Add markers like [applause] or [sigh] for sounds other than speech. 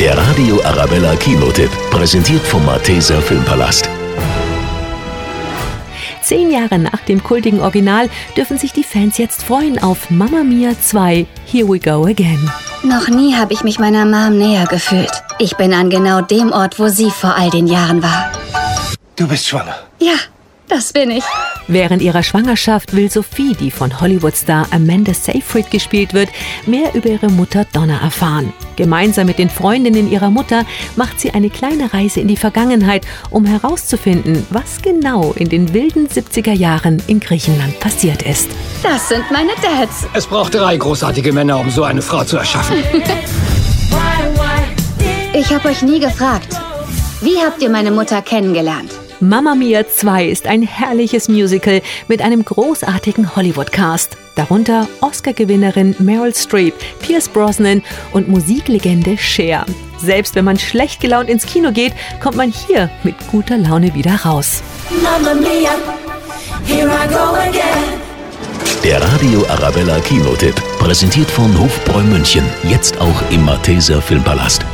Der Radio Arabella Kinotipp, präsentiert vom Malteser Filmpalast. Zehn Jahre nach dem kultigen Original dürfen sich die Fans jetzt freuen auf Mamma Mia 2 Here We Go Again. Noch nie habe ich mich meiner Mom näher gefühlt. Ich bin an genau dem Ort, wo sie vor all den Jahren war. Du bist schwanger. Ja, das bin ich. Während ihrer Schwangerschaft will Sophie, die von Hollywood-Star Amanda Seyfried gespielt wird, mehr über ihre Mutter Donna erfahren. Gemeinsam mit den Freundinnen ihrer Mutter macht sie eine kleine Reise in die Vergangenheit, um herauszufinden, was genau in den wilden 70er Jahren in Griechenland passiert ist. Das sind meine Dads. Es braucht drei großartige Männer, um so eine Frau zu erschaffen. [laughs] Ich habe euch nie gefragt. Wie habt ihr meine Mutter kennengelernt? Mamma Mia 2 ist ein herrliches Musical mit einem großartigen Hollywood-Cast. Darunter Oscar-Gewinnerin Meryl Streep, Pierce Brosnan und Musiklegende Cher. Selbst wenn man schlecht gelaunt ins Kino geht, kommt man hier mit guter Laune wieder raus. Mamma mia, here I go again. Der Radio Arabella Kinotipp, präsentiert von Hofbräu München, jetzt auch im Malteser Filmpalast.